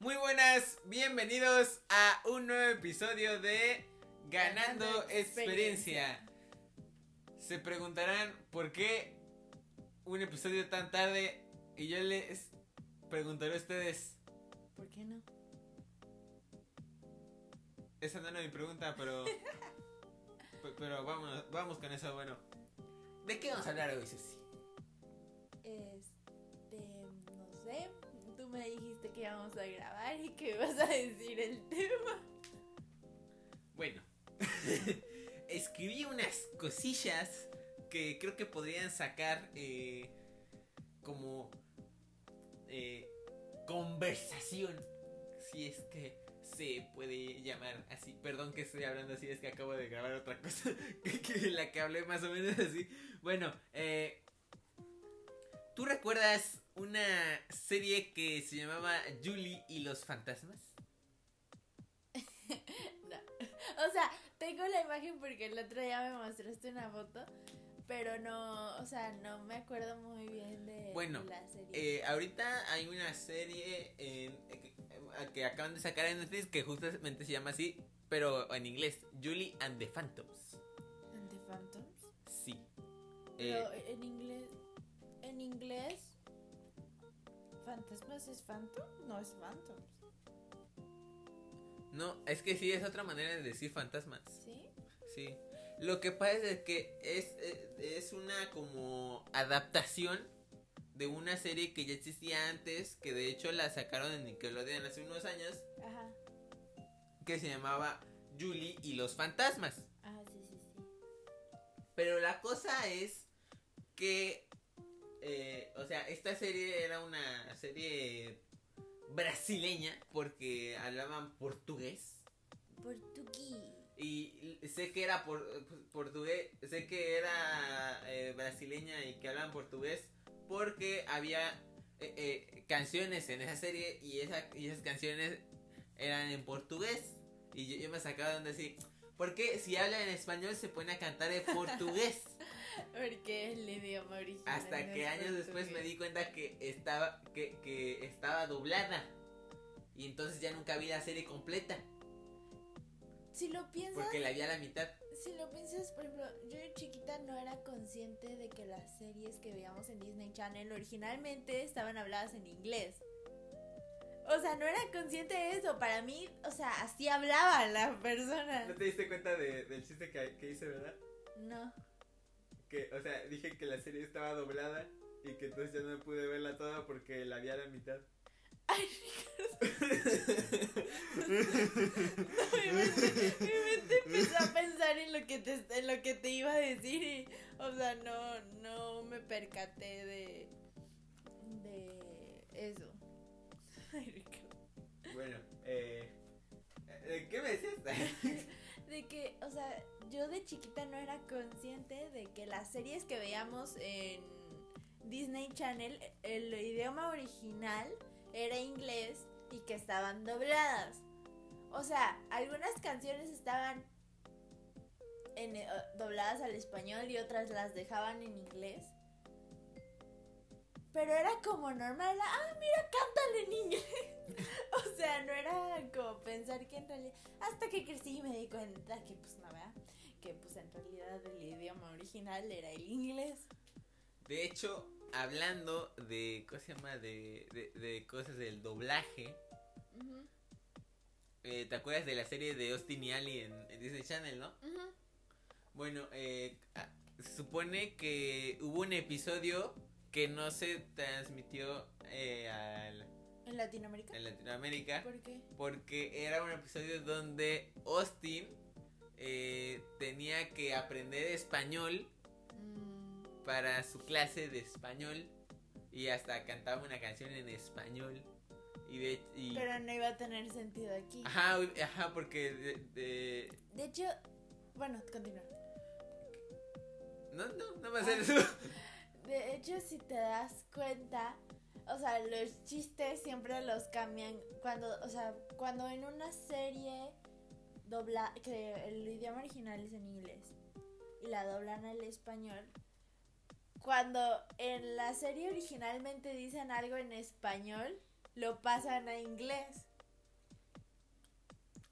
Muy buenas, bienvenidos a un nuevo episodio de Ganando, Ganando experiencia. experiencia. Se preguntarán por qué un episodio tan tarde y yo les preguntaré a ustedes, ¿Por qué no? esa no era mi pregunta, pero pe- pero vamos, vamos con eso, bueno. ¿De qué vamos a hablar hoy, Susi? Este, no sé. Me dijiste que íbamos a grabar y que ibas a decir el tema. Bueno, escribí unas cosillas que creo que podrían sacar eh, como eh, conversación, si es que se puede llamar así. Perdón que estoy hablando así, es que acabo de grabar otra cosa la que hablé más o menos así. Bueno, eh, ¿tú recuerdas una serie que se llamaba Julie y los fantasmas? No. O sea, tengo la imagen porque el otro día me mostraste una foto. Pero no, o sea, no me acuerdo muy bien de Bueno, la serie. Eh, ahorita hay una serie en- eh, que, que acaban de sacar en Netflix que justamente se llama así, pero en inglés, Julie and the Phantoms. ¿And the Phantoms? Sí. Pero Eh, en inglés. En inglés. ¿Fantasmas es Phantom? No es Phantoms. no, es que sí, es otra manera de decir fantasmas. ¿Sí? Sí. Lo que pasa es que es, eh, es una como adaptación de una serie que ya existía antes, que de hecho la sacaron en Nickelodeon hace unos años, Ajá. que se llamaba Julie y los fantasmas. Ah, sí, sí, sí. Pero la cosa es que, eh, o sea, esta serie era una serie brasileña porque hablaban portugués. Portugués. Y sé que era por, portugués, sé que era eh, brasileña y que hablaban portugués porque había eh, canciones en esa serie y, esa, y esas canciones eran en portugués. Y yo, yo me sacaba de onda así, ¿por qué si hablan en español se ponen a cantar en portugués? Porque es el idioma original. Hasta que años después me di cuenta que estaba que, que estaba doblada. Y entonces ya nunca vi la serie completa. Si lo piensas, Porque la vi a la mitad. si lo piensas, por ejemplo, yo de chiquita no era consciente de que las series que veíamos en Disney Channel originalmente estaban habladas en inglés. O sea, no era consciente de eso. Para mí, o sea, así hablaba la persona. ¿No te diste cuenta de- del chiste que, que hice, verdad? No. Que, o sea, dije que la serie estaba doblada y que entonces ya no pude verla toda porque la vi a la mitad. Ay, mi mente, mi mente empezó a pensar en lo que te en lo que te iba a decir y, o sea, no no me percaté de de eso. Ay, Ricardo. bueno, eh, eh, ¿qué me decías? De que, o sea, yo de chiquita no era consciente de que las series que veíamos en Disney Channel, el idioma original era inglés y que estaban dobladas. O sea, algunas canciones estaban en, eh, dobladas al español y otras las dejaban en inglés. Pero era como normal, ah, mira, cántale inglés. o sea, no era como pensar que en realidad... Hasta que crecí y me di cuenta que pues no, ¿verdad? Que pues en realidad el idioma original era el inglés. De hecho, hablando de, ¿cómo se llama? De, de, de cosas del doblaje. Eh, ¿Te acuerdas de la serie de Austin y Ali en, en Disney Channel, no? Bueno, eh, ah, se supone que hubo un episodio que no se transmitió eh, al- ¿En Latinoamérica? en Latinoamérica ¿Por qué? porque era un episodio donde Austin eh, tenía que aprender español Mm, para su clase de español y hasta cantaba una canción en español y de y- pero no iba a tener sentido aquí. ajá ajá porque de, de- De hecho, bueno, continúa. no no no va a ser Ah. eso De hecho, si te das cuenta, o sea, los chistes siempre los cambian cuando, o sea, cuando en una serie dobla que el idioma original es en inglés y la doblan al español, cuando en la serie originalmente dicen algo en español, lo pasan a inglés.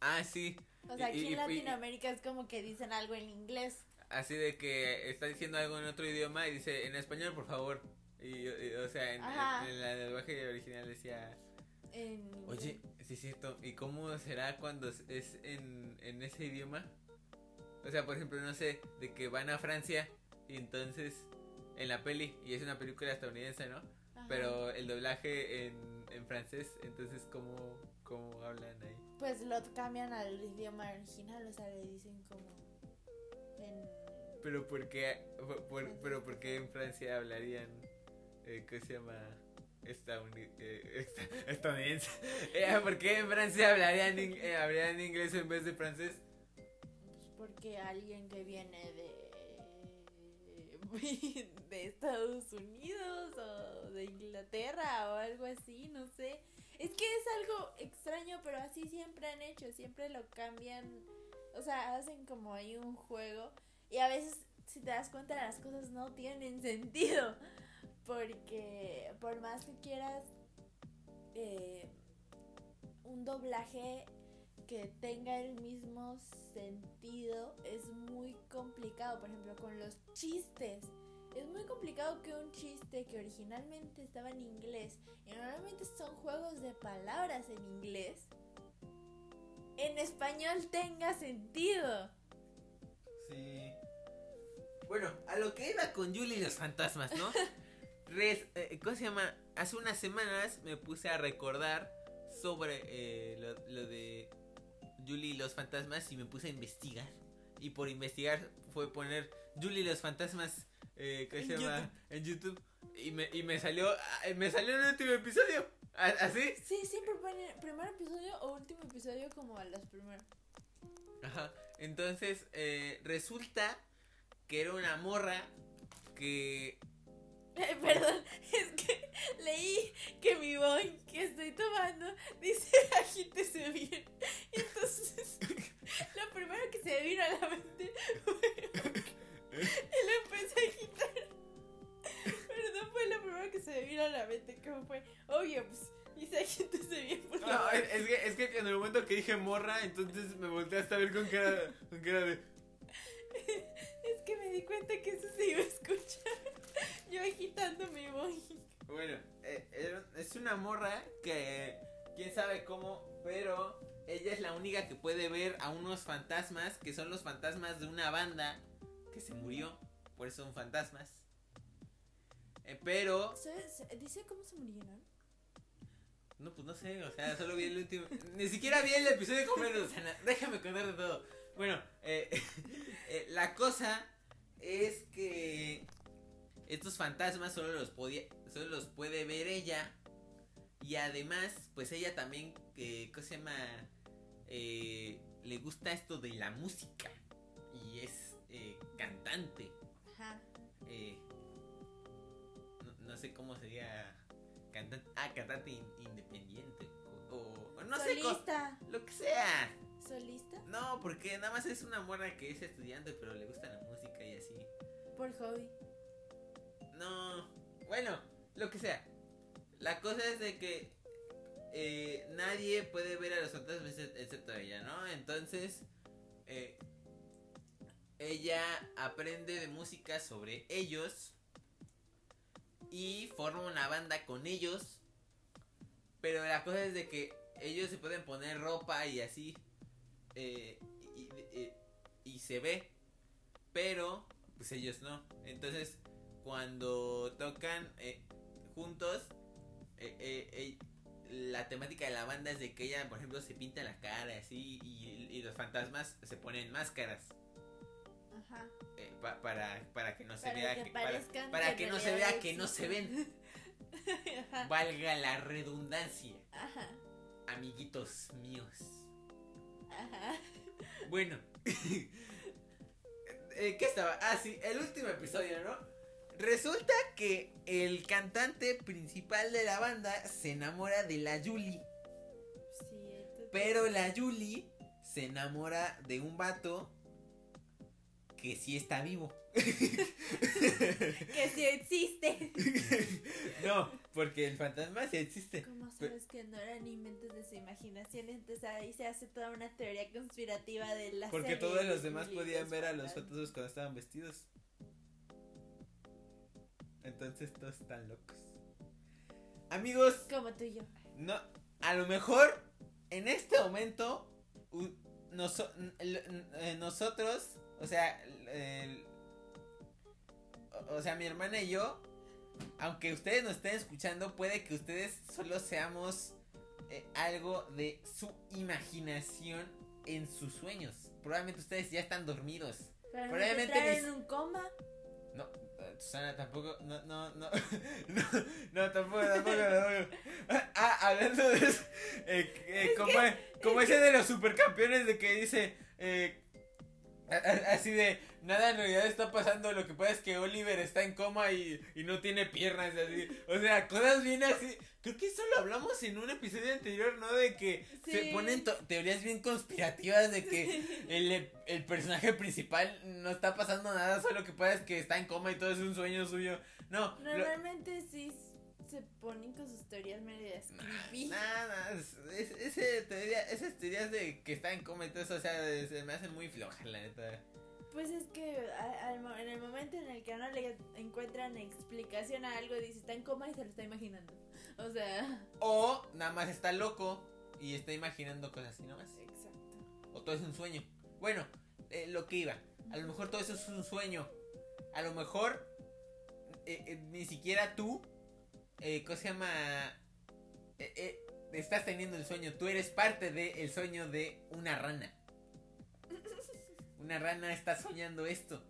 Ah, sí. O sea, aquí y- en y- Latinoamérica es como que dicen algo en inglés. Así de que está diciendo algo en otro idioma y dice en español, por favor. Y, y- o sea, en, en- en la lenguaje original decía, En oye, sí es cierto, ¿y cómo será cuando es- es en, en ese idioma? O sea, por ejemplo, no sé, de que van a Francia y entonces en la peli, y es una película estadounidense, ¿no? Ajá. Pero el doblaje en, en francés, entonces, ¿cómo, ¿cómo hablan ahí? Pues lo cambian al idioma original, o sea, le dicen como. Pero ¿por qué, por- pero ¿por qué en Francia hablarían, eh, ¿qué se llama? Estadouni- eh, esta- estadounidense. Eh, ¿Por qué en Francia hablarían, in- eh, hablarían inglés en vez de francés? Pues porque alguien que viene de. de Estados Unidos o de Inglaterra o algo así, no sé. Es que es algo extraño, pero así siempre han hecho, siempre lo cambian. O sea, hacen como ahí un juego y a veces, si te das cuenta, las cosas no tienen sentido. Porque por más que quieras eh, un doblaje que tenga el mismo sentido es muy complicado. Por ejemplo, con los chistes. Es muy complicado que un chiste que originalmente estaba en inglés y normalmente son juegos de palabras en inglés, en español tenga sentido. Bueno, a lo que iba con Julie y los fantasmas, ¿no? Res- eh, ¿Cómo se llama? Hace unas semanas me puse a recordar sobre eh, lo, lo de Julie y los fantasmas y me puse a investigar. Y por investigar fue poner Julie y los fantasmas, eh, ¿cómo En se llama? YouTube. En YouTube. Y me, y me salió, ah, me salió el último episodio. ¿A- ¿Así? Sí, siempre ponen primer episodio o último episodio como a los primeros. Ajá. Entonces, eh, resulta que era una morra que Eh, Perdón, es que leí que mi boy que estoy tomando dice agítese bien. Y entonces, lo primero que se me vino a la mente fue. Y lo empecé a agitar. Pero no fue lo primero que se me vino a la mente. Como fue, obvio, pues dice agítese bien, por No, favor. es, es que, es que en el momento que dije morra, entonces me volteé hasta a ver con cara, con cara de... Que me di cuenta que eso se iba a escuchar. Yo agitando mi boy. Bueno, eh, era- es una morra que quién sabe cómo, pero ella es la única que puede ver a unos fantasmas, que son los fantasmas de una banda que se murió, por eso son fantasmas. Eh, pero, ¿Se- se- ¿Dice cómo se murieron? no, pues no sé, o sea, solo vi el último, ni siquiera vi el episodio completo, o sea, déjame contar de todo. Bueno, eh, eh, la cosa es que estos fantasmas solo los podía, solo los puede ver ella y además, pues ella también, eh, ¿cómo se llama? Eh, le gusta esto de la música y es eh, cantante. Ajá. eh, no, no sé cómo sería cantante, ah, cantante in- independiente o, o no sé, Solista. lo que sea. ¿Solista? No, porque nada más es una morra que es estudiante, pero le gusta la música. Por hobby. No, bueno, lo que sea. La cosa es de que eh, nadie puede ver a los fantasmas exce- excepto ella, ¿no? Entonces, eh, ella aprende de música sobre ellos y forma una banda con ellos. Pero la cosa es de que ellos se pueden poner ropa y así. eh, y- y se ve. Pero, pues ellos no. Entonces, cuando tocan eh, juntos, eh, eh, la temática de la banda es de que ella, por ejemplo, se pinta la cara así y, y los fantasmas se ponen máscaras Ajá. eh, pa- para, para que no se Para vea que que, para, para que no se vea que no se ven. Ajá. Valga la redundancia, Ajá. amiguitos míos. Ajá. Bueno, eh, ¿qué estaba? Ah, sí, el último episodio, ¿no? Resulta que el cantante principal de la banda se enamora de la Julie. Sí, Pero la Julie se enamora de un vato que sí está vivo. que sí existe. no, porque el fantasma sí existe. ¿Cómo sabes que no eran inventos de su imaginación? Entonces ahí se hace toda una teoría conspirativa de la Porque serie todos los demás podían ver a los fantasmas. cuando estaban vestidos. Entonces todos están locos. Amigos, Como tú y yo. no, a lo mejor en este momento noso- eh, nosotros, o sea, el- o- sea, mi hermana y yo, aunque ustedes nos estén escuchando, puede que ustedes solo seamos eh, algo de su imaginación en sus sueños. Probablemente ustedes ya están dormidos. Pero Probablemente no en un coma. No, eh, Susana, tampoco, no, no, no, no, no, tampoco, tampoco, tampoco. Ah, hablando de eso, eh, eh, como, como ese de los supercampeones de que dice, eh, así de, nada en realidad está pasando, lo que pasa es que Oliver está en coma y, y no tiene piernas, así, o sea, cosas bien así, creo que eso lo hablamos en un episodio anterior, ¿no? De que se ponen teorías bien conspirativas de que el, el personaje principal no está pasando nada, solo que pasa es que está en coma y todo es un sueño suyo. No, lo- Normalmente sí se ponen con sus teorías medias creepy. nada, es- es- ese teoría, esas teorías de que está en coma y todo eso, o sea, se me hacen muy flojas, la neta. Pues es que al mo- en el momento en el que no le encuentran explicación a algo, dice está en coma y se lo está imaginando. O sea, O nada más está loco y está imaginando cosas así nomás. exacto. O todo es un sueño. Bueno, eh, lo que iba. A lo mejor todo eso es un sueño. A lo mejor eh, eh, ni siquiera tú, ¿cómo se llama? Estás teniendo el sueño. Tú eres parte del sueño de una rana. Una rana está soñando esto.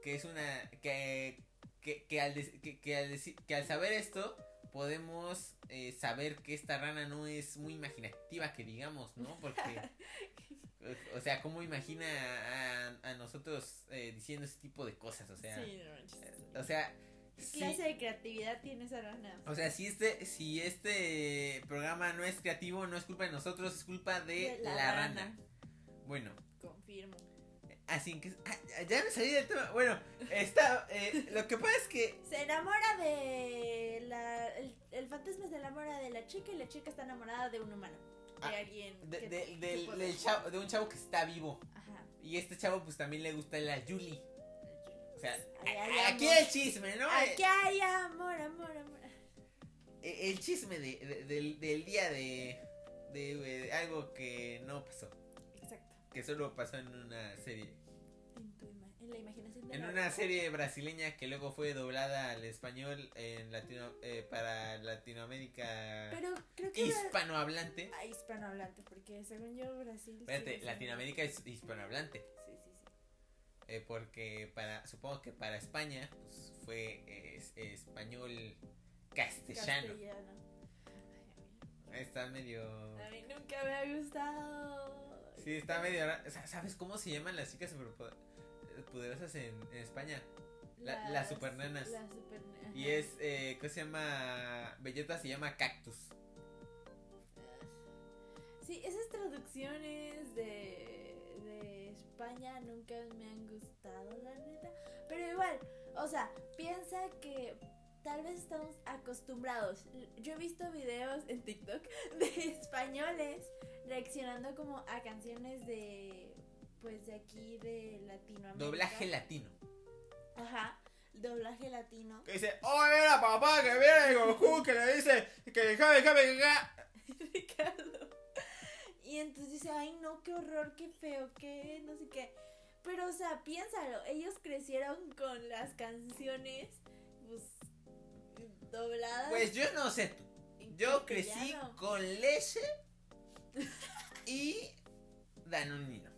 Que es una... Que, que, que al, que, que al deci- que al saber esto, podemos eh, saber que esta rana no es muy imaginativa, que digamos, ¿no? Porque... O- O sea, ¿cómo imagina a, a nosotros eh, diciendo ese tipo de cosas? O sea, sí, no eh, o sea, ¿Qué sí- clase de creatividad tiene esa rana? o sea, si este, si este programa no es creativo, no es culpa de nosotros, es culpa de, De la, rana. Bueno, Confirmo. Así que ah, ya me salí del tema. Bueno, está, eh, lo que pasa es que Se enamora de la. El, el fantasma se enamora de la chica y la chica está enamorada de un humano. De Ah, alguien. de, que- de- que del- chavo- de un chavo que está vivo Ajá. y este chavo pues también le gusta la Julie. O sea, a- aquí amor. el chisme, ¿no? Aquí hay amor, amor, amor. Eh, el chisme de, de- del, del día de, de, algo que no pasó, Exacto. que solo pasó en una serie, la imaginación de en la una serie brasileña que luego fue doblada al español en latino, eh, para Latinoamérica Pero creo que. era- hispanohablante. Ah, hispanohablante, porque según yo, Brasil. Espérate, siendo- Latinoamérica es hispanohablante, Sí, sí, sí. eh, porque para, supongo que para España pues, fue eh, es- español castellano. Castellano. Ay, Está medio... a mí- nunca me ha gustado. Sí, está medio ¿Sabes cómo se llaman las chicas superpoderosas en, en España? la- las supernanas. Las supernanas. Y es, eh, ¿cómo se llama? Bellota se llama Cactus. Sí, esas traducciones de, de España nunca me han gustado, la neta. Pero igual, o sea, piensa que tal vez estamos acostumbrados. Yo he visto videos en TikTok de españoles reaccionando como a canciones de, pues de aquí, de Latinoamérica. Doblaje latino. Ajá, doblaje latino. Que dice, oh, mira papá, que viene Goku, que le dice, que déjame, déjame. Ricardo. Y entonces dice, ay no, qué horror, qué feo, qué no sé qué. Pero, o sea, piénsalo, ellos crecieron con las canciones, pues, dobladas. Pues yo no sé tú. Yo crecí con leche y Danonino.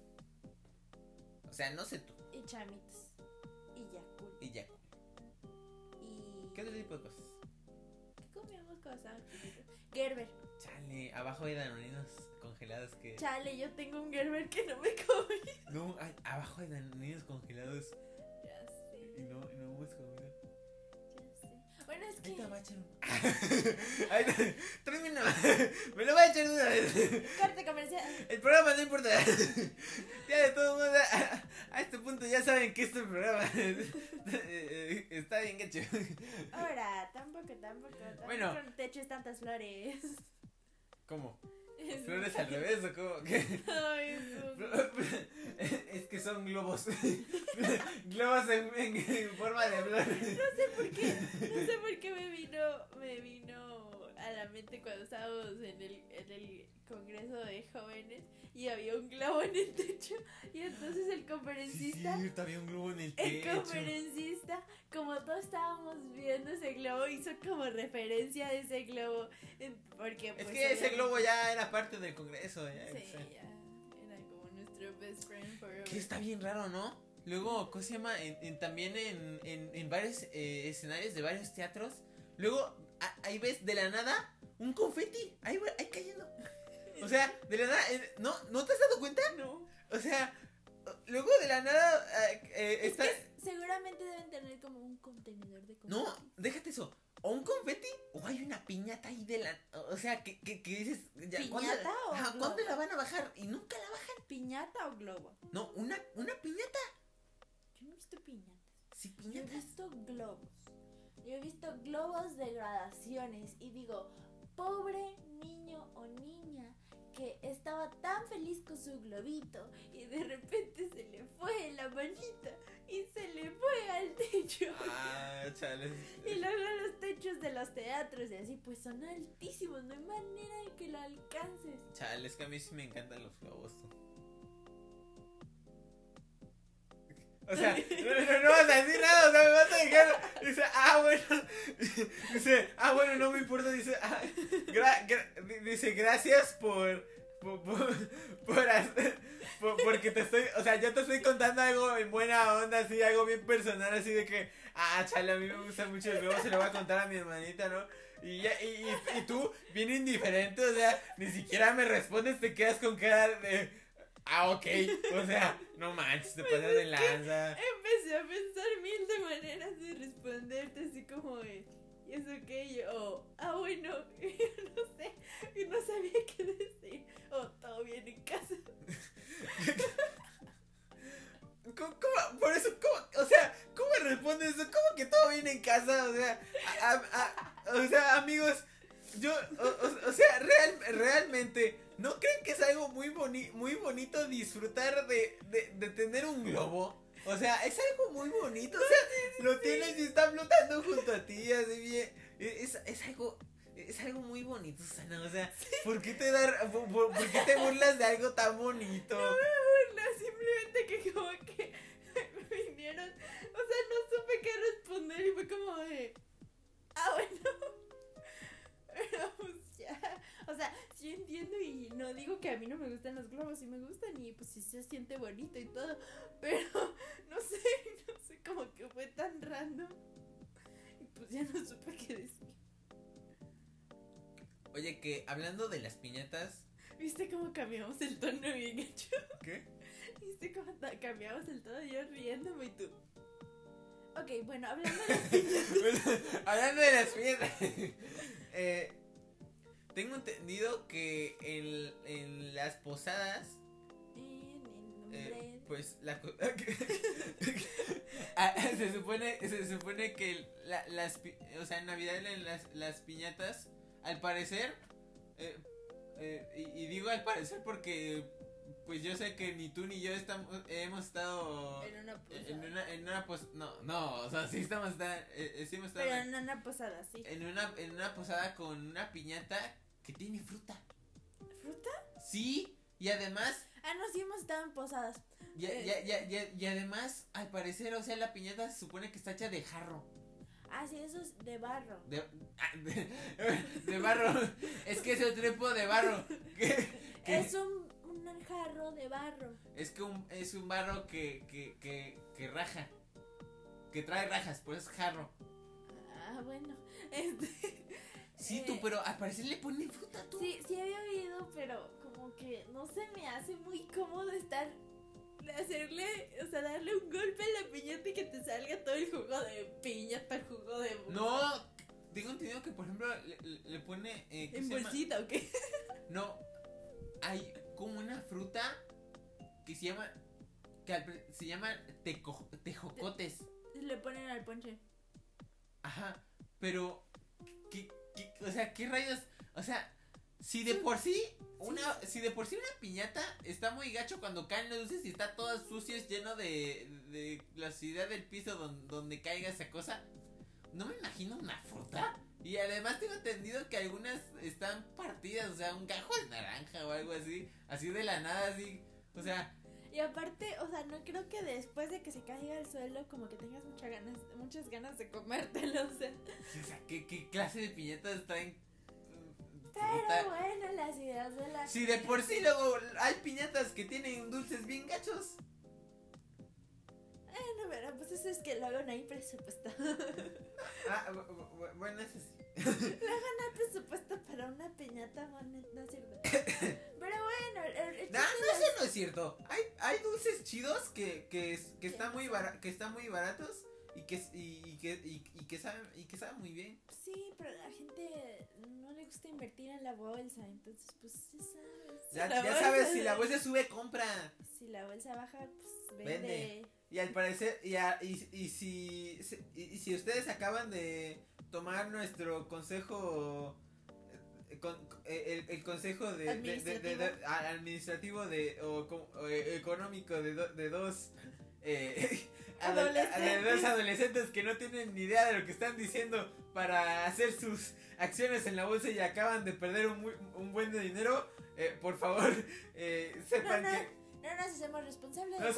O sea, no sé tú. Y chamitos. Y Yakul. Y ya. Y... ¿Qué otro tipo de cosas? ¿Qué comíamos cosas? Gerber. Chale, abajo hay danoninos congelados que... Chale, yo tengo un Gerber que no me comí. No, hay- abajo hay danoninos congelados Bueno, es que... Va a echar. Ahí está, tráeme una- Me lo voy a echar de una vez. Corte comercial. El programa no importa. Ya de todo modo. a este punto ya saben que este programa está bien hecho. Ahora, tampoco, tampoco, tampoco Bueno. te eches tantas flores. ¿Cómo? ¿Flores al revés o cómo? ¿Qué? Ay. Es que son globos. globos en, en- en forma de flor. No sé por qué, no sé por qué me vino, me vino a la mente cuando estábamos en el, en el congreso de jóvenes y había un globo en el techo y entonces el conferencista, Sí, había un globo en el el techo. conferencista, como todos estábamos viendo ese globo, hizo como referencia a ese globo, porque Es pues, que ese globo ya era parte del congreso. Ya, Sí, o sea. ya, era como nuestro best friend forever. Que está bien raro, ¿no? Luego, ¿cómo se llama? En, en- también en, en, en varios eh, escenarios de varios teatros. Luego, ahí ves de la nada un confeti. Ahí, ahí cayendo. O sea, de la nada. eh, ¿no, ¿No te has dado cuenta? No. O sea, luego de la nada eh, eh, Es está. que seguramente deben tener como un contenedor de No, confeti. déjate eso. O un confeti o hay una piñata ahí de la. O sea, que, que, que dices. Ya, ¿cuándo, ¿Piñata o ajá, ¿Cuándo globo? la van a bajar? Y nunca la bajan. ¿Piñata o globo? No, una, una piñata. Yo no he visto piñatas. Sí, Yo he visto globos. Yo he visto globos de gradaciones y digo, pobre niño o niña que estaba tan feliz con su globito y de repente se le fue la manita y se le fue al techo. Ah. Y luego los techos de los teatros y así pues son altísimos, no hay manera de que lo alcances. Chale, es que a mí sí me encantan los globos. tú. O sea, no, no, vas a decir nada, o sea, me vas a dejar. Dice, ah, bueno. Dice, ah, bueno, no me importa. Dice, ah, gra- gra- di- dice, gracias por. Por, por, hacer- por- porque te estoy, o sea, yo te estoy contando algo en buena onda, así, algo bien personal, así de que, ah, chale, a mí me gusta mucho el globo, se lo voy a contar a mi hermanita, ¿no? Y, ya, y, y, y tú, bien indiferente, o sea, ni siquiera me respondes, te quedas con cara de. Ah, ok. O sea, no manches, te pasas de lanza. Empecé a pensar mil de maneras de responderte así como de, ¿y eso qué? Yo, oh, ah bueno, no sé, y no sabía qué decir. Oh, todo bien en casa. ¿Cómo, cómo- por eso, ¿cómo? O sea, ¿cómo respondes eso? ¿Cómo que todo viene en casa? O sea, a- a- a- o sea, amigos, yo, o, o- o sea, real, realmente, ¿no creen que es algo muy, boni muy bonito disfrutar de, de, de tener un globo? O sea, es algo muy bonito, o sea, lo tienes y está flotando junto a ti, así bien, es, es algo... Es algo muy bonito, Susana. O sea, ¿por qué te dar, por, por- por qué te burlas de algo tan bonito? burla, simplemente que como que me vinieron, o sea, no supe qué responder y fue como de, ah bueno, pero pues o sea, sí entiendo y no digo que a mí no me gustan los globos, sí me gustan y pues sí se siente bonito y todo, pero no sé, no sé, como que fue tan random y pues ya no supe qué decir. Oye, que hablando de las piñatas. ¿Viste cómo cambiamos el tono bien hecho? ¿Qué? ¿Viste cómo cambiamos el tono yo riéndome y tú? Ok, bueno, hablando de hablando de las piñatas. eh, tengo entendido que en, en las posadas. En el eh, nombre. pues la co- Ah, se supone se supone que la- las o sea en navidad en las, las piñatas al parecer eh, eh, y, y digo al parecer porque pues yo sé que ni tú ni yo estamos hemos estado En una posada. en una en una pos no no o sea sí estamos está- eh, eh, sí hemos estado Pero en una posada, sí. en una en una posada con una piñata que tiene fruta ¿Fruta? sí y además Ah, no, sí hemos estado en posadas. y, Eh. y- y- y- además al parecer o sea la piñata se supone que está hecha de jarro Ah, sí, eso es de barro. de, ah, de, de barro es que es otro tipo de barro Es un, un jarro de barro. es que un, es un barro que, que, que, que raja que trae rajas por eso es jarro Ah, bueno. Este. Sí tú pero al parecer le ponen fruta tú Sí, sí había oído, pero como que no se me hace muy cómodo estar. Hacerle, o sea, darle un golpe a la piñata y que te salga todo el jugo de piñata, el jugo de. no tengo entendido que por ejemplo le, pone eh, ¿qué ¿En se llama? bolsita o qué? No, hay como una fruta que se llama que se llaman teco- tejocotes. Le ponen al ponche. Ajá, pero ¿qué, qué- o sea, ¿qué rayos? O sea, si de por sí una si de por sí una piñata está muy gacho cuando caen los dulces y está todo sucio, es lleno de de la suciedad del piso donde, donde caiga esa cosa. No me imagino una fruta. Y además tengo entendido que algunas están partidas, o sea, un gajo de naranja o algo así, así de la nada, así. O sea, Y aparte, o sea, no creo que después de que se caiga al suelo, como que tengas muchas ganas, muchas ganas de comértelo, o sea. o sea, ¿qué, qué clase de piñatas traen? Pero bueno, las ideas de la. Si de por sí luego hay piñatas que tienen dulces bien gachos. Bueno, pero pues eso es que luego no hay presupuesto. no Ah, bu- bu- bu- bueno, eso sí. hay presupuesto para una piñata, bueno, no sirve. Pero bueno, el, el No, es- eso no es cierto. Hay, hay dulces chidos que, que, es- que, están muy que están muy baratos y que, y, y que, y, y que saben, y que saben muy bien. Sí, pero a la gente no le gusta invertir en la bolsa, entonces pues ya sabes. Si Ya, la ya bolsa- sabes, si la bolsa sube, compra. Si la bolsa baja, pues vende. Vende. Y al parecer, y, a- y, y si, y si ustedes acaban de tomar nuestro consejo, eh, con- eh, el, el consejo de, de- de- de- de- Administrativo. administrativo o, eh, económico de, do- de dos eh, Adolescentes. dos adolescentes que no tienen ni idea de lo que están diciendo para hacer sus acciones en la bolsa y acaban de perder un, muy- un buen de dinero, eh, por favor, eh, sepan No, no, que... No nos hacemos responsables de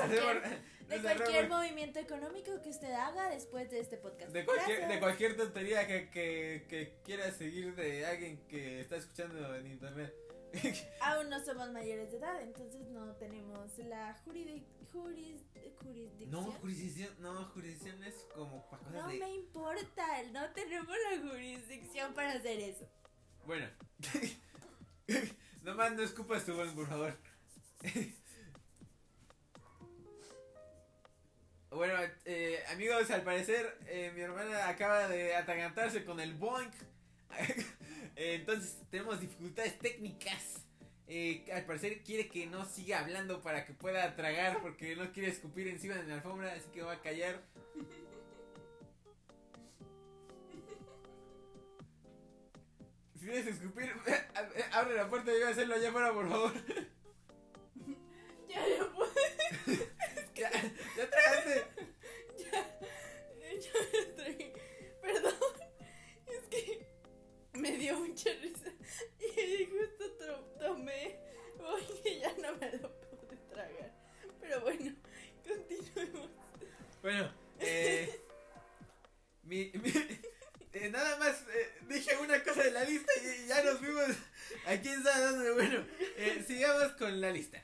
cualquier, de movimiento económico que usted haga después de este podcast. De cualquier, de cualquier tontería que, que, que quiera seguir de alguien que está escuchando en internet. Aún no somos mayores de edad, entonces no tenemos la juridi- juris- jurisdicción. No, jurisdicción, no, jurisdicción es como para cosas No de... me importa, no tenemos la jurisdicción para hacer eso. Bueno. Nomás no escupas tu voz, por favor. Bueno, eh, amigos, al parecer eh, mi hermana acaba de atragantarse con el boink. Eh, Entonces tenemos dificultades técnicas. Al parecer quiere que no siga hablando para que pueda tragar porque no quiere escupir encima de la alfombra, así que va a callar. Si quieres escupir, abre la puerta y voy a hacerlo allá afuera, por favor. Ya, ya puedo. Ya, ya tragaste. Ya, ya estoy. Perdón, es que me dio mucha risa y justo to- tomé. Oye, ya no me lo pude tragar. Pero bueno, continuemos. Bueno, eh, mi, mi- eh, nada más eh, dije una cosa de la lista y ya nos fuimos a quién sabe dónde. Bueno, eh, sigamos con la lista.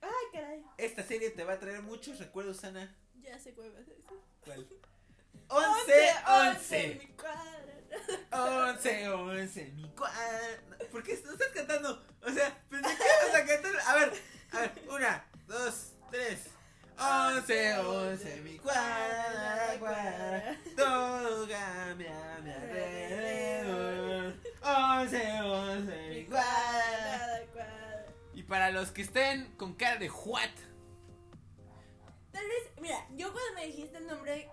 Ay, caray. Esta serie te va a traer muchos recuerdos, Ana. Ya sé cuál va a ser. ¿Cuál? 11, 11. mi cuadra. 11, 11, mi cuadra. ¿Por qué no estás cantando? O sea, pensé que ibas a cantar. A ver, a ver, una, dos, tres. 11, 11, mi cuadra, cuadra. Todo cambia a mi alrededor. 11, 11, mi cuadra. Cuadra, para los que estén con cara de what? Tal vez, mira, yo cuando me dijiste el nombre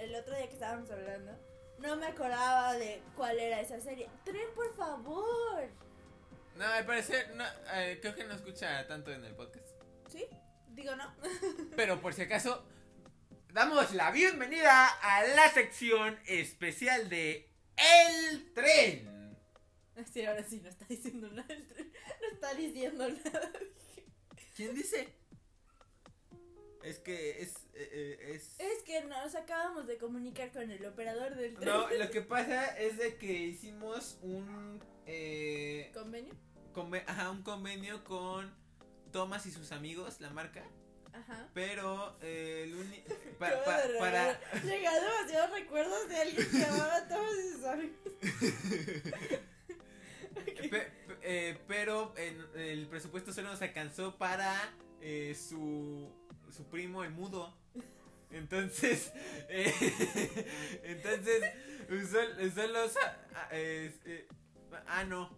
el otro día que estábamos hablando, no me acordaba de cuál era esa serie. Tren, por favor. No, al parecer, no, eh, creo que no escucha tanto en el podcast. ¿Sí? Digo no. Pero por si acaso, damos la bienvenida a la sección especial de El Tren. Sí, ahora sí, no está diciendo nada. el tren. No está diciendo nada. ¿Quién dice? Es que es... eh, eh, es... Es que nos acabamos de comunicar con el operador del tren. No, lo que pasa es de que hicimos un... Eh, ¿Convenio? conve- ajá, un convenio con Thomas y sus amigos, la marca. Ajá. Pero eh, el pa- pa- de para... Llegan demasiados recuerdos de alguien que amaba a todos sus amigos. Pe- eh, pero en- el presupuesto solo nos alcanzó para eh, su, su primo el mudo. Entonces, entonces usó, usó los... ah, no.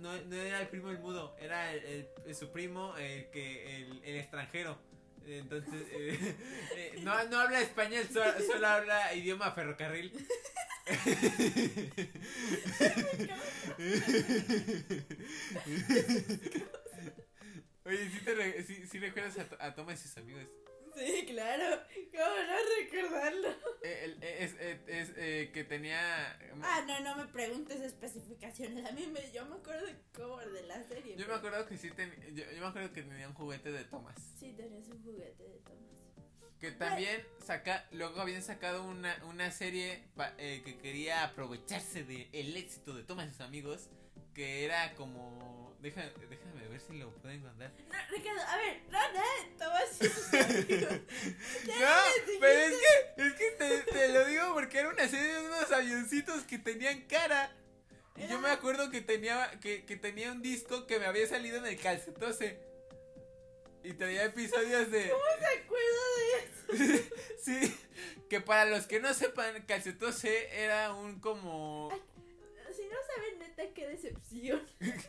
No, no, era el primo el mudo, era el, su primo el que el, el extranjero. Entonces, eh, eh, no, no habla español, solo habla idioma ferrocarril. Oye, ¿sí, te re- sí- sí recuerdas a, a Thomas y sus amigos? Sí, claro. ¿Cómo no recordarlo? Eh, el- eh, es, eh, es, eh, que tenía... Ah, no, no me preguntes especificaciones. A mí me, yo me acuerdo de cómo de la serie. Yo me acuerdo que sí ten- yo, yo me acuerdo que tenía un juguete de Thomas. Sí, tenías un juguete de Thomas. Que también saca, luego habían sacado una, una serie pa- eh, que quería aprovecharse del el éxito de Thomas y sus amigos. Que era como... Deja, déjame ver si lo puedo encontrar. No, Ricardo, a ver, no, no, Thomas y sus amigos. No, pero es que, es que te, te lo digo porque era una serie de unos avioncitos que tenían cara. Y yo me acuerdo que tenía, que, que tenía un disco que me había salido en el calcetose. Y traía episodios de... ¿Te acuerdas de eso? Sí, que para los que no sepan, calcetose era un como... Si no saben, neta, qué decepción.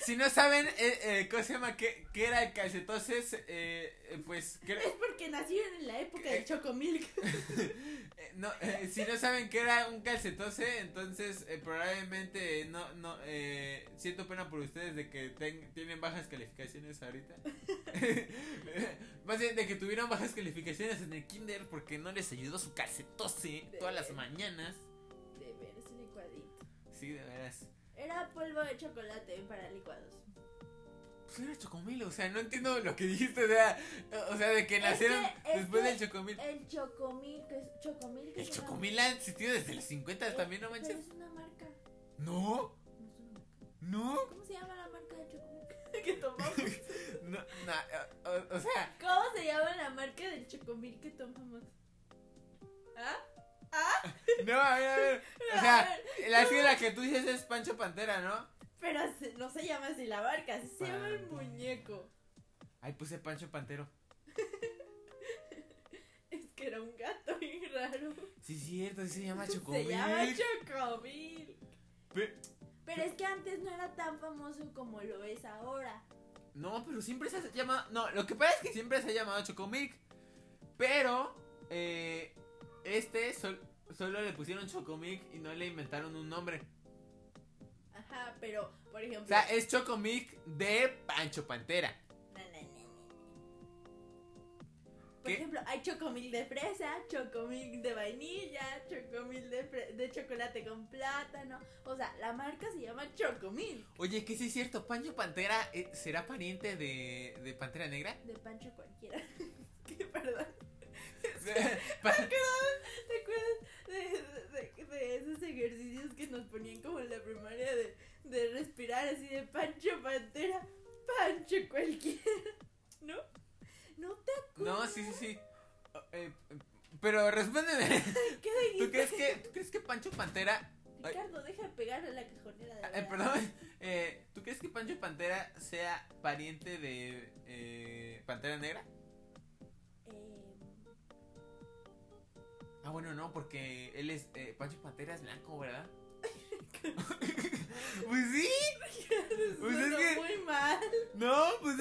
Si no saben, eh, eh, ¿cómo se llama? ¿Qué, qué era el calcetose? Eh, eh, pues... creo- Es porque nacieron en la época del Chocomilk. Eh, no, eh, si no saben que era un calcetose, entonces eh, probablemente no, no, eh, siento pena por ustedes de que ten- tienen bajas calificaciones ahorita. Más bien de que tuvieron bajas calificaciones en el kinder porque no les ayudó su calcetose todas las mañanas. De veras, licuadito. Sí, de veras. Era polvo de chocolate para licuados. Pues era chocomil, o sea, no entiendo lo que dijiste, o sea, o sea de que Es nacieron que- es después que del chocomil. El Chocomilk, es Chocomilk. El es una- chocomil ha existido desde los 50 Eh, también, no pero manches. es una marca. No, No es una marca. no, ¿Cómo se llama la marca de Chocomilk que tomamos? no, na- o, o sea, ¿Cómo se llama la marca del Chocomilk que tomamos? ¿Ah? ¿Ah? no, a ver, a ver, o A sea, ver, la sigla que tú dices es Pancho Pantera, ¿no? Pero se- no se llama así la marca, así se llama el muñeco. Ay, puse Pancho Pantero. Es que era un gato bien raro. Sí, cierto, sí se llama Se chocomil. llama Chocomilk. Pe- Pero es que antes no era tan famoso como lo es ahora. No, pero siempre se ha llamado. No, lo que pasa es que siempre se ha llamado Chocomilk. Pero, eh, este sol- solo le pusieron Chocomilk y no le inventaron un nombre. Ajá, pero por ejemplo. O sea, es Chocomilk de Pancho Pantera. Por ¿Qué? ejemplo, hay chocomil de fresa, chocomil de vainilla, chocomil de, de chocolate con plátano. O sea, la marca se llama chocomil. Oye, que sí es cierto, Pancho Pantera eh, será pariente de, de Pantera Negra. De Pancho cualquiera. ¿Qué, perdón? ¿Te acuerdas de, de- de esos ejercicios que nos ponían como en la primaria de, de respirar así de Pancho Pantera, Pancho cualquiera? ¿No? ¿No te acuerdas? no, sí, sí, sí. Eh, eh, pero respóndeme. ¿Qué ¿Tú crees que, ¿Tú crees que Pancho Pantera. Ricardo, deja de pegarle a la cajonera de Eh, verdad. perdón, eh, ¿tú crees que Pancho Pantera sea pariente de eh, Pantera Negra? Eh, Ah, bueno, no, porque él es. eh, Pancho Pantera es blanco, ¿verdad? pues sí. Pues es que- muy mal. No, pues.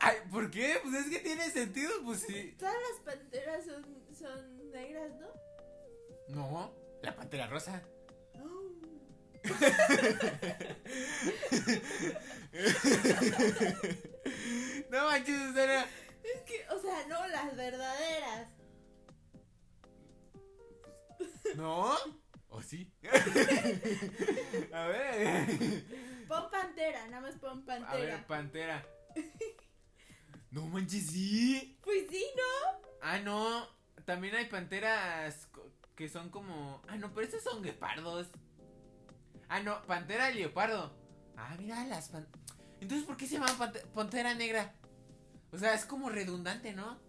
ay, ¿Por qué? Pues es que tiene sentido, pues sí. Todas las panteras son, son negras, ¿no? No, la Pantera Rosa. No manches, o sea, Es que, o sea, no las verdaderas. ¿No? ¿O sí? A ver. Pon pantera, nada más pon A pantera. ver, Pantera. No manches, sí. Pues sí, ¿no? Ah, no. También hay panteras que son como. Ah, no, pero estos son guepardos. Ah, no, pantera y leopardo. Ah, mira las pan... Entonces, ¿por qué se llama pante- pantera negra? O sea, es como redundante, ¿no?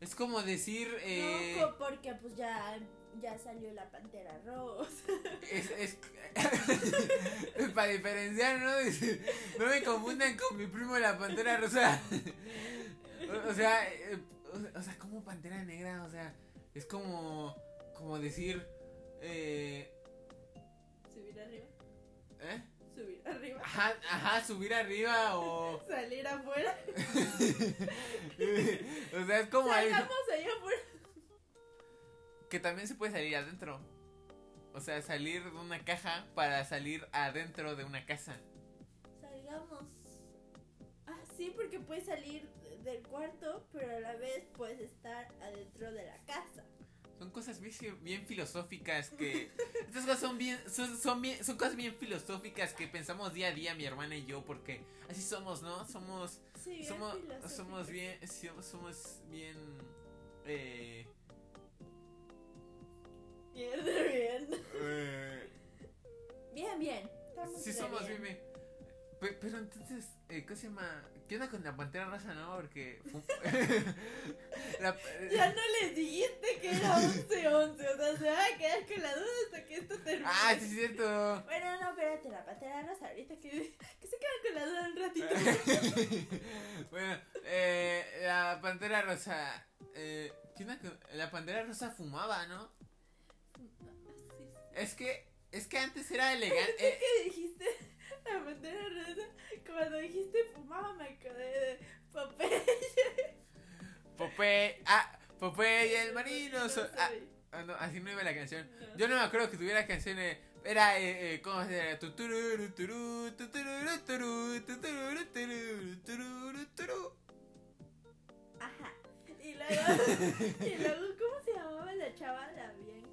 Es como decir. Eh, No, porque pues ya, ya salió la pantera rosa. es, es... Para diferenciar, ¿no? No me confundan con mi primo la pantera rosa. o, o sea, eh, o, o sea, como pantera negra, o sea, es como. Como decir. Eh, Subir arriba, ¿Eh? Subir arriba. Ajá, ajá, subir arriba o. Salir afuera. o sea, es como Salgamos allá afuera. Que también se puede salir adentro. O sea, salir de una caja para salir adentro de una casa. Salgamos. Ah, sí, porque puedes salir del cuarto, pero a la vez puedes estar adentro de la casa. Son cosas bien, bien filosóficas que. Estas cosas son bien. Son, son bien. Son cosas bien filosóficas que pensamos día a día, mi hermana y yo, porque así somos, ¿no? Somos. Sí, bien Somos, somos bien. Somos bien. Eh, Bien, bien. eh, Bien, bien. Estamos sí, somos bien. bien. Pe- Pero entonces, eh, ¿qué se llama? ¿Qué onda con la pantera rosa, no? Porque. fu- la- Ya no les dijiste que era 11-11. O sea, se van a quedar con la duda hasta que esto termine. Ah, sí, es cierto. Bueno, no, espérate, la pantera rosa. Ahorita que, que se quedan con la duda un ratito. bueno, eh, la pantera rosa. Eh, ¿qué onda con- la pantera rosa fumaba, ¿no? Es que. Es que antes era elegante. ¿Qué dijiste? La pantera rosa. Cuando dijiste fumaba, me acordé de Popeye. Popeye. Ah, Popeye y el marino. No so- ah, ah, no, así no iba la canción. No. Yo no me acuerdo que tuviera canciones. Era, eh, eh, ¿cómo se llama? Tutururu, turú, tutururu, turú, tutururu, turú, tururu, turú. Ajá. Y luego, y luego, ¿cómo se llamaba la chava? La. Bien-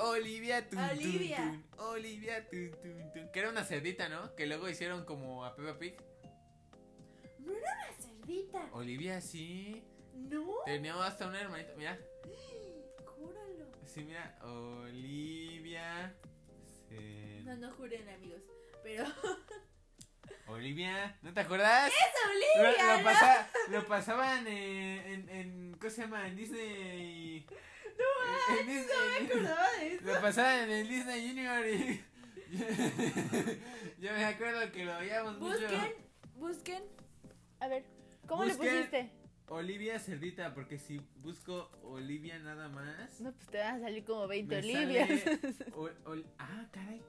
Olivia tun, Olivia. tun, Olivia tun, tun, tun. Que era una cerdita, ¿no? Que luego hicieron como a Peppa Pig. No era una cerdita. Olivia sí. No. Tenía hasta un hermanito. Mira. Júralo. Sí, mira. Olivia. Cer- No, no juren, amigos. Pero. Olivia. ¿No te acuerdas? ¡Es Olivia! lo ¿no? pasa- lo pasaban en, en, en. ¿Cómo se llama? En Disney. No, en, Disney. No me acordaba de eso. Lo pasaban en el Disney Junior y. Yo me acuerdo que lo veíamos mucho. Busquen, busquen. A ver, ¿cómo Busquen. le pusiste? Olivia Cerdita, porque si busco Olivia nada más. No, pues te van a salir como 20 me Olivias. sale Ol- Ol- ah, caray.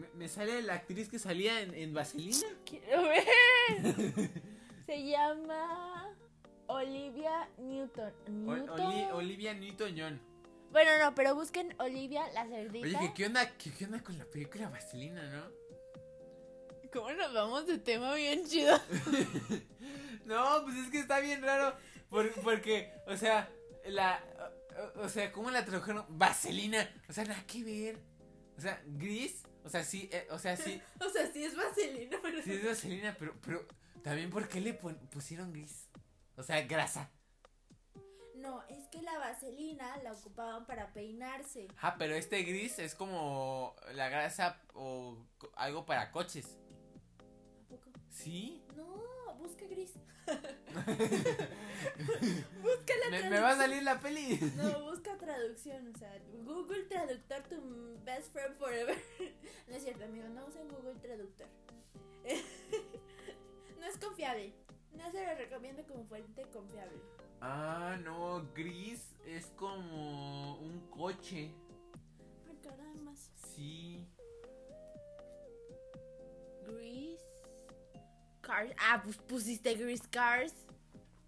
Me, me sale la actriz que salía en, en Vaselina. Quiero ver. Se llama Olivia Newton. Newton. Oli- Olivia Newton-John. Bueno, no, pero busquen Olivia la cerdita. Oye, ¿qué, qué onda, qué, qué onda con la película Vaselina, no? ¿Cómo nos vamos de tema bien chido? No, pues es que está bien raro. por- porque, o sea, la. O, o sea, ¿cómo la tradujeron? Vaselina. O sea, nada que ver. O sea, gris. O sea, sí, eh, o sea, sí. O sea, sí es vaselina, pero. Sí es vaselina, pero, pero también ¿por qué le pusieron gris? O sea, grasa. No, es que la vaselina la ocupaban para peinarse. Ah, pero este gris es como la grasa o algo para coches. ¿A poco? ¿Sí? No, busca gris. busca la ¿Me, traducción. me va a salir la peli? No, busca traducción, o sea, Google Traductor, tu best friend forever. No es cierto, amigo, no usen Google Traductor. No es confiable. No se lo recomiendo como fuente confiable. Ah, no, gris es como un coche. Ay, caramba. Sí. Gris. Cars. Ah, pues pusiste Gris Cars.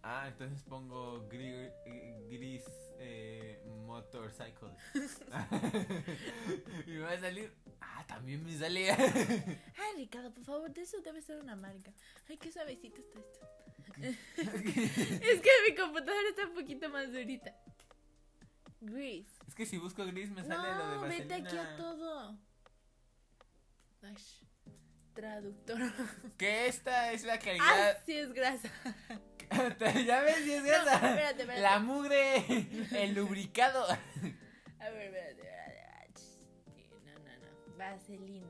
Ah, entonces pongo gris, gris eh, motorcycle. y me va a salir. Ah, también me sale. Ay, Ricardo, por favor, de eso debe ser una marca. Ay, qué suavecito está esto. Es que mi computadora está un poquito más durita. Gris. es que si busco gris me sale lo de No, vaselina. vete aquí a todo. Ay, traductor. Que esta es la Ah, calidad. sí es grasa. ya ves, si es No, grasa. espérate, espérate. La mugre, el lubricado. A ver, espérate, espérate. Sí, No, no, no. Vaselina.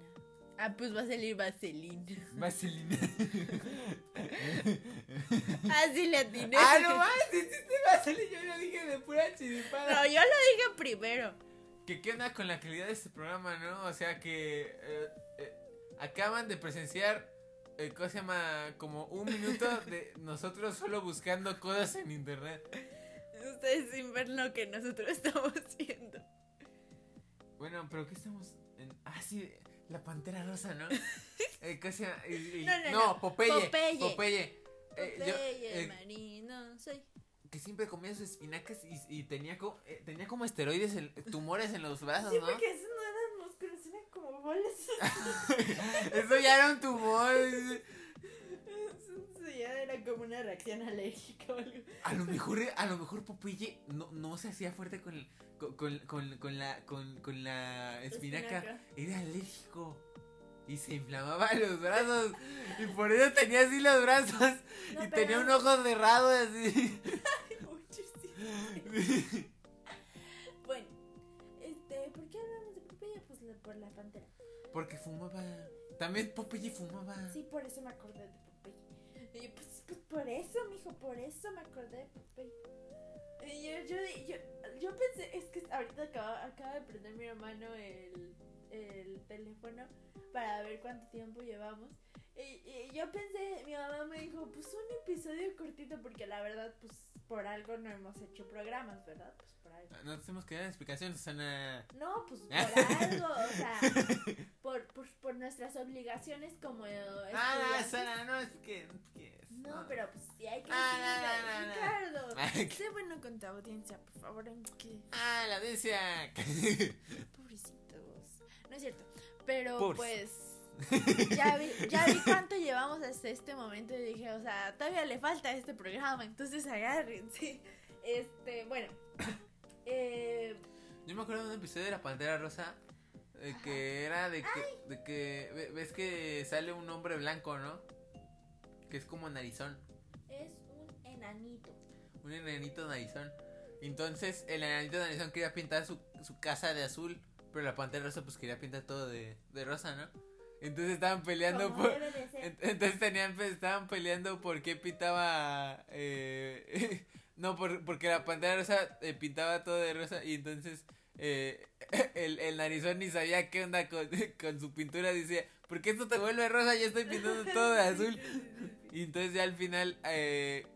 Ah, pues va a salir vaselina. Vaselina. Ah, sí le atiné. ah, no más, hiciste vaselina. Yo lo dije de pura chiripada. No, yo lo dije primero. ¿Qué, ¿Qué onda con la calidad de este programa, no? O sea que eh, acaban de presenciar, eh, ¿cómo se llama? Como un minuto de nosotros solo buscando cosas en internet. Ustedes sin ver lo que nosotros estamos viendo. Bueno, pero ¿qué estamos? En... Ah, sí, La pantera rosa, ¿no? Eh, ¿qué se llama? Y- y- No, no, no, no. Popeye. Popeye. Popeye. Eh, yo- Popeye, eh, marino, soy. que siempre comía sus espinacas y, y tenía, como, eh, tenía como esteroides, tumores en los brazos, Sí, ¿no? porque esos no eran Eso ya era un tumor. Eso ya era como una reacción alérgica o algo. A lo mejor, a lo mejor Popeye no, no se hacía fuerte con, el- con, con, con, con la, con, con la espinaca. Espinaca. Era alérgico. Y se inflamaba los brazos. Y por eso tenía así los brazos. No, y pero- tenía un ojo cerrado así. Muchísimo. Porque fumaba. También Popeye fumaba. Sí, por eso me acordé de Popeye. Y yo, pues, pues por eso, mijo, por eso me acordé de Popeye. Y yo, yo, yo, yo pensé, es que ahorita acaba, acaba de prender mi hermano el, el teléfono para ver cuánto tiempo llevamos. Y, y yo pensé, mi mamá me dijo, pues un episodio cortito, porque la verdad, pues por algo no hemos hecho programas, ¿verdad? Pues por algo. No tenemos que dar explicaciones, Susana. No, pues por algo, o sea, por, por, por nuestras obligaciones como Ah. Susana, no es que. que- No, pero pues sí hay que Ah, decirle, no, no, no, no. Ricardo. Sé bueno con tu audiencia, por favor, en que Ah, la audiencia. pobrecitos. No es cierto, pero Pobres. pues ya vi, ya vi cuánto llevamos hasta este momento y dije, o sea, todavía le falta a este programa, entonces agárrense. Este, bueno, eh, Yo me acuerdo de un episodio de la Pantera Rosa. Eh, que era de que, de que. ve- Ves que sale un hombre blanco, ¿no? Que es como narizón. es un enanito. Un enanito narizón. Entonces el enanito narizón quería pintar su, su casa de azul. Pero la Pantera Rosa pues quería pintar todo de, de rosa, ¿no? Entonces estaban peleando por. Entonces tenían, pues, estaban peleando por qué pintaba. eh, no, por, porque la pantera rosa eh, pintaba todo de rosa. Y entonces eh, el, el narizón ni sabía qué onda con, con su pintura. Decía, ¿por qué esto te vuelve rosa? Yo estoy pintando todo de azul. Y entonces ya al final. eh,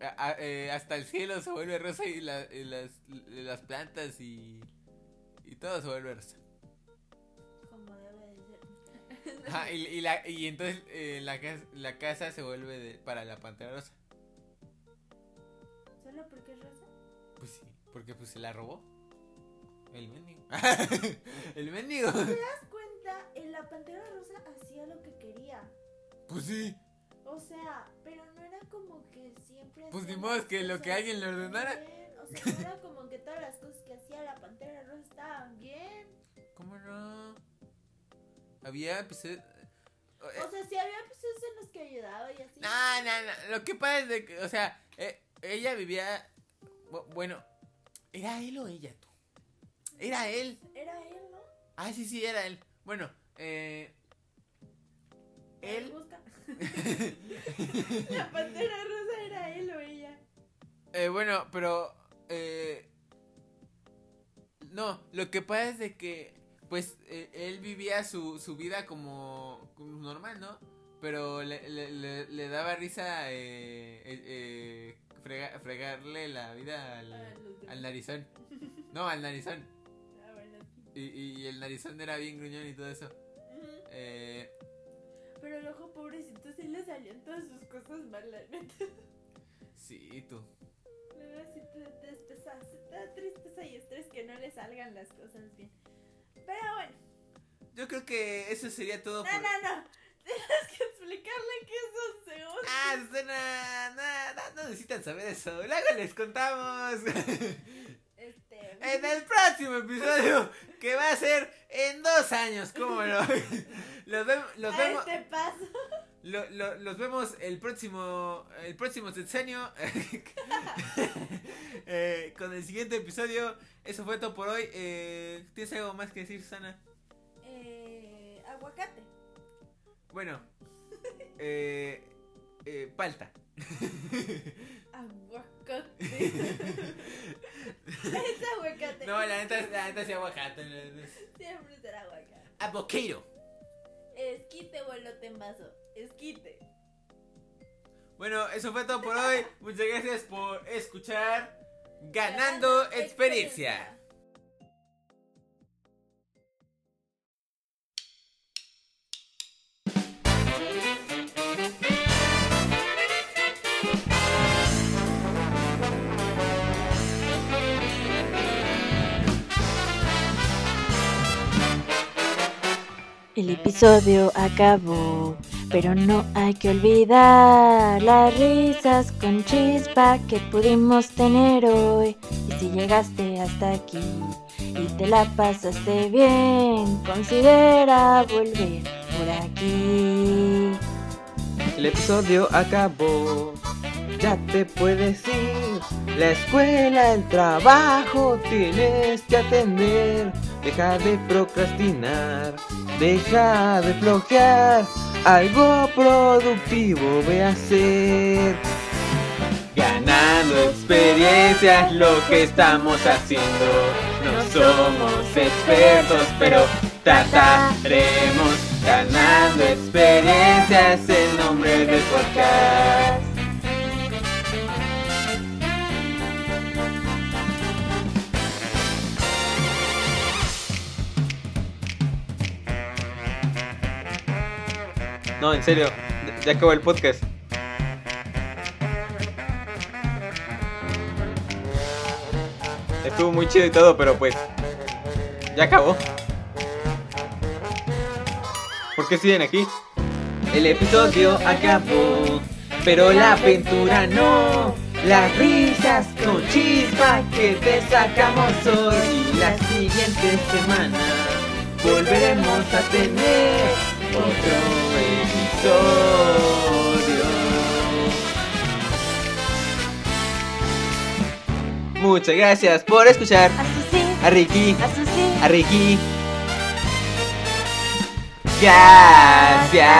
a- eh, hasta el cielo se vuelve rosa y, la- y las, las plantas y, y todo se vuelve rosa. Como debe de ser. Ajá, y, y la, y entonces la, casa, la casa se vuelve de- para la pantera rosa. ¿Solo porque es rosa? Pues sí, porque pues se la robó. El mendigo. el mendigo. ¿Te das cuenta? En la pantera rosa hacía lo que quería. Pues sí. O sea, pero no era como que siempre. Pues ni modo que lo que alguien le ordenara. bien. O sea, no era como que todas las cosas que hacía la pantera rosa estaban bien. ¿Cómo no? Había episodios. O sea, sí había episodios en los que ayudaba y así. No, no, no. Lo que pasa es de que, o sea, eh, ella vivía. bu- Bueno, ¿era él o ella tú? Era él. Era él, ¿no? Ah, sí, sí, era él. Bueno, eh. Él. Busca. la pantera rosa era él o ella. Eh, bueno, pero eh, no, lo que pasa es de que pues eh, él vivía su, su vida como, como normal, ¿no? Pero le, le, le- le daba risa eh, eh, eh, frega- fregarle la vida al, al narizón. No, al narizón. Y, y el narizón era bien gruñón y todo eso. Eh, Pero el ojo pobrecito sí le salían todas sus cosas mal, la neta. sí, tú. Luego sí te, te, da tristeza y estrés que no le salgan las cosas bien. Pero bueno, Yo creo que eso sería todo no, por... no, no. Tienes que explicarle que eso se usa. Ah, no, no, no necesitan saber eso. Luego les contamos. En el próximo episodio, que va a ser en dos años, ¿cómo no? Los, vemos, los, vemos, este paso. lo- lo- los vemos el próximo, el próximo sexenio. Eh, con el siguiente episodio. Eso fue todo por hoy. Eh, ¿Tienes algo más que decir, Susana? Eh, aguacate. Bueno, eh, eh, palta. Aguacate. Es aguacate. No, la neta, la neta sí aguacate. Siempre será aguacate. Avocado. Esquite o elote en vaso. Esquite. Bueno, eso fue todo por hoy. Muchas gracias por escuchar Ganando Experiencia. Episodio acabó, pero no hay que olvidar las risas con chispa que pudimos tener hoy. Y si llegaste hasta aquí y te la pasaste bien, considera volver por aquí. El episodio acabó, ya te puedes ir. La escuela, el trabajo, tienes que atender. Deja de procrastinar, deja de flojear. Algo productivo ve a hacer. Ganando experiencias lo que estamos haciendo. No somos expertos, pero trataremos ganando experiencias en nombre del podcast. No, en serio, ya acabó el podcast. Estuvo muy chido y todo, pero pues ya acabó. ¿Por qué siguen aquí? El episodio acabó, pero la aventura no. Las risas con chispa que te sacamos hoy y la siguiente semana volveremos a tener otro episodio. Muchas gracias por escuchar a Ricky, a Ricky. Gracias.